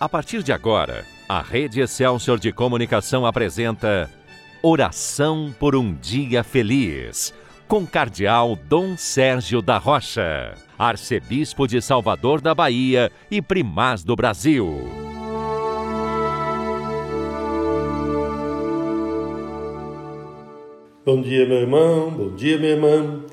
A partir de agora, a Rede Excelsior de Comunicação apresenta Oração por um Dia Feliz, com Cardeal Dom Sérgio da Rocha, Arcebispo de Salvador da Bahia e Primaz do Brasil. Bom dia, meu irmão, bom dia, minha irmã.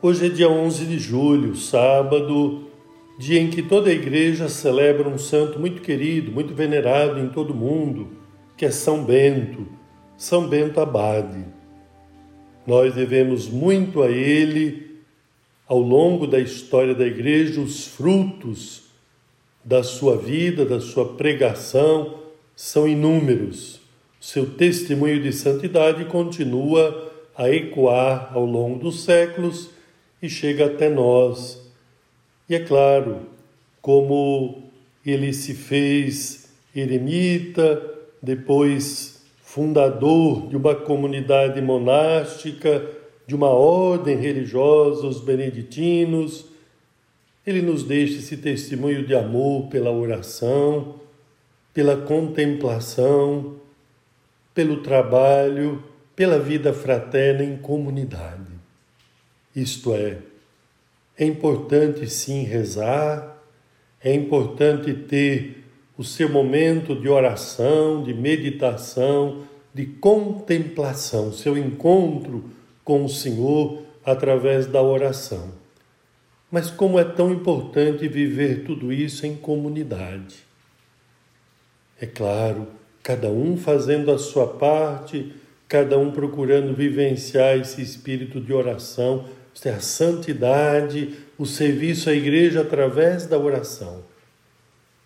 Hoje é dia 11 de julho, sábado dia em que toda a igreja celebra um santo muito querido, muito venerado em todo o mundo, que é São Bento, São Bento Abade. Nós devemos muito a ele ao longo da história da igreja, os frutos da sua vida, da sua pregação são inúmeros. Seu testemunho de santidade continua a ecoar ao longo dos séculos e chega até nós e é claro, como ele se fez eremita, depois fundador de uma comunidade monástica, de uma ordem religiosa, os beneditinos, ele nos deixa esse testemunho de amor pela oração, pela contemplação, pelo trabalho, pela vida fraterna em comunidade. Isto é, é importante sim rezar, é importante ter o seu momento de oração, de meditação, de contemplação, seu encontro com o Senhor através da oração. Mas como é tão importante viver tudo isso em comunidade. É claro, cada um fazendo a sua parte, cada um procurando vivenciar esse espírito de oração é a santidade, o serviço à igreja através da oração.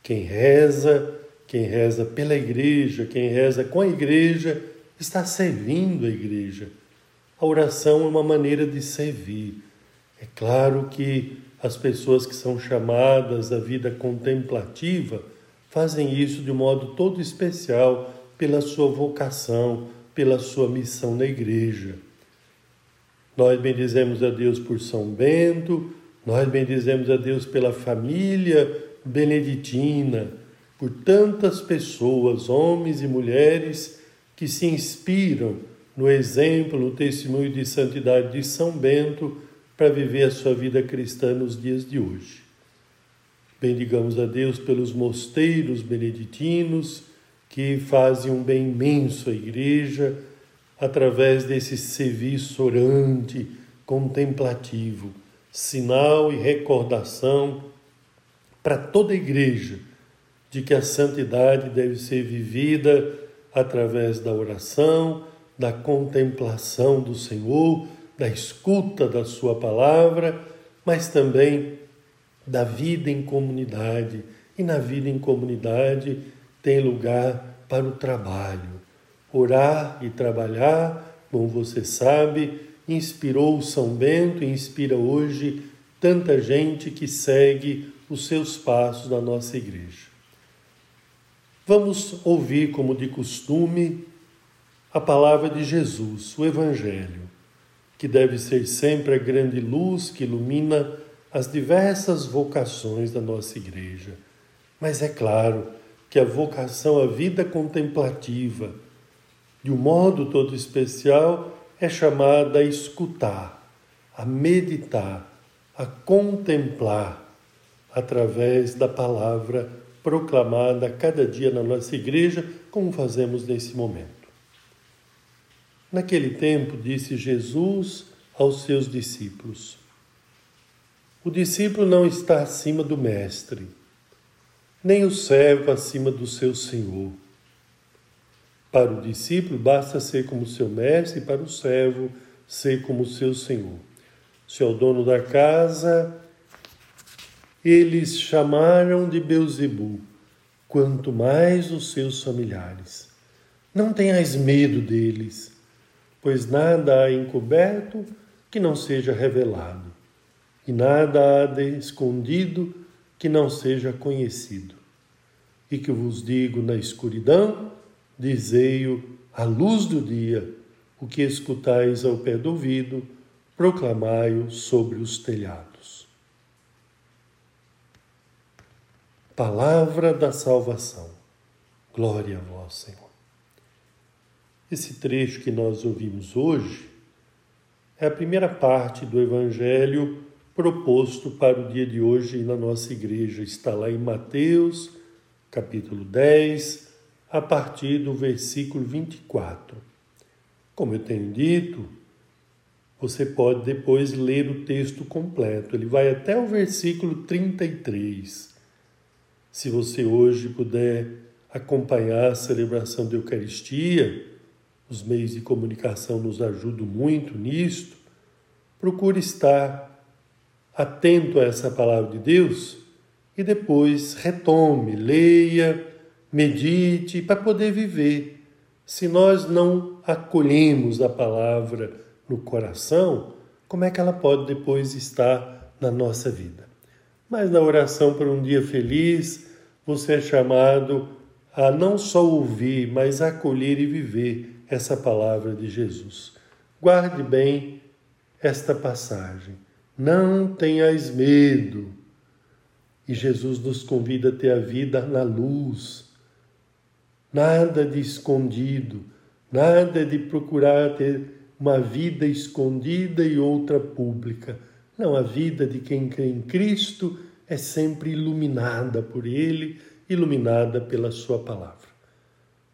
Quem reza, quem reza pela igreja, quem reza com a igreja, está servindo a igreja. A oração é uma maneira de servir. É claro que as pessoas que são chamadas à vida contemplativa fazem isso de um modo todo especial pela sua vocação, pela sua missão na igreja. Nós bendizemos a Deus por São Bento, nós bendizemos a Deus pela família beneditina, por tantas pessoas, homens e mulheres, que se inspiram no exemplo, no testemunho de santidade de São Bento para viver a sua vida cristã nos dias de hoje. Bendigamos a Deus pelos mosteiros beneditinos que fazem um bem imenso à igreja através desse serviço orante, contemplativo, sinal e recordação para toda a igreja de que a santidade deve ser vivida através da oração, da contemplação do Senhor, da escuta da Sua palavra, mas também da vida em comunidade. E na vida em comunidade tem lugar para o trabalho Orar e trabalhar, como você sabe, inspirou São Bento e inspira hoje tanta gente que segue os seus passos na nossa igreja. Vamos ouvir, como de costume, a palavra de Jesus, o Evangelho, que deve ser sempre a grande luz que ilumina as diversas vocações da nossa igreja. Mas é claro que a vocação à vida contemplativa, de um modo todo especial, é chamada a escutar, a meditar, a contemplar através da palavra proclamada cada dia na nossa igreja, como fazemos nesse momento. Naquele tempo, disse Jesus aos seus discípulos: O discípulo não está acima do mestre, nem o servo acima do seu senhor. Para o discípulo, basta ser como seu mestre, e para o servo, ser como seu senhor. Se é o dono da casa, eles chamaram de Beuzebu, quanto mais os seus familiares. Não tenhais medo deles, pois nada há encoberto que não seja revelado, e nada há de escondido que não seja conhecido. E que vos digo na escuridão, dizei-o à luz do dia, o que escutais ao pé do ouvido, proclamai-o sobre os telhados. palavra da salvação. Glória a vós, Senhor. Esse trecho que nós ouvimos hoje é a primeira parte do Evangelho proposto para o dia de hoje na nossa igreja. Está lá em Mateus, capítulo 10, a partir do versículo 24. Como eu tenho dito, você pode depois ler o texto completo. Ele vai até o versículo 33. Se você hoje puder acompanhar a celebração da Eucaristia, os meios de comunicação nos ajudam muito nisto. Procure estar atento a essa palavra de Deus e depois retome, leia, medite para poder viver. Se nós não acolhemos a palavra no coração, como é que ela pode depois estar na nossa vida? Mas na oração por um dia feliz, você é chamado a não só ouvir, mas acolher e viver essa palavra de Jesus. Guarde bem esta passagem. Não tenhais medo. E Jesus nos convida a ter a vida na luz. Nada de escondido, nada de procurar ter uma vida escondida e outra pública. Não, a vida de quem crê em Cristo é sempre iluminada por Ele, iluminada pela Sua palavra.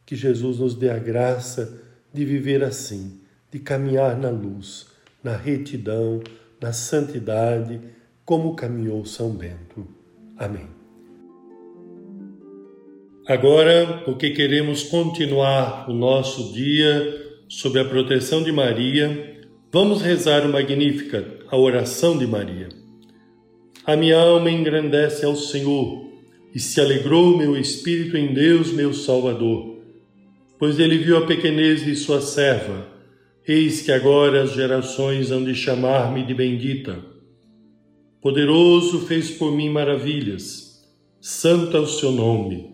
Que Jesus nos dê a graça de viver assim, de caminhar na luz, na retidão, na santidade, como caminhou São Bento. Amém. Agora, porque queremos continuar o nosso dia sob a proteção de Maria, vamos rezar o Magnífica, a oração de Maria. A minha alma engrandece ao Senhor e se alegrou meu espírito em Deus, meu Salvador, pois ele viu a pequenez de sua serva. Eis que agora as gerações hão de chamar-me de bendita. Poderoso fez por mim maravilhas, santo é o seu nome.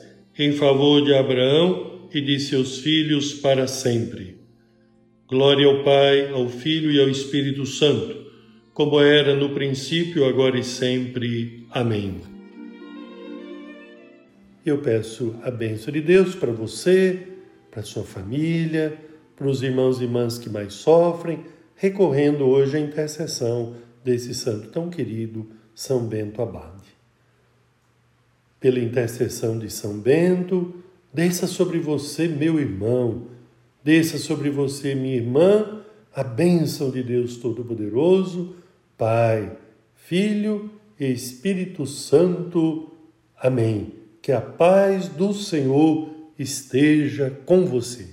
em favor de Abraão e de seus filhos para sempre. Glória ao Pai, ao Filho e ao Espírito Santo, como era no princípio, agora e sempre. Amém. Eu peço a bênção de Deus para você, para sua família, para os irmãos e irmãs que mais sofrem, recorrendo hoje à intercessão desse santo tão querido, São Bento Abade pela intercessão de São Bento, desça sobre você, meu irmão, desça sobre você, minha irmã, a bênção de Deus Todo-Poderoso, Pai, Filho e Espírito Santo. Amém. Que a paz do Senhor esteja com você.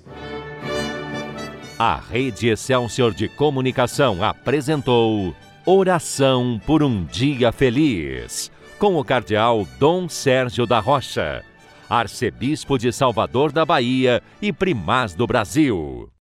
A Rede Excelsior de Comunicação apresentou Oração por um Dia Feliz com o cardeal Dom Sérgio da Rocha, arcebispo de Salvador da Bahia e primaz do Brasil.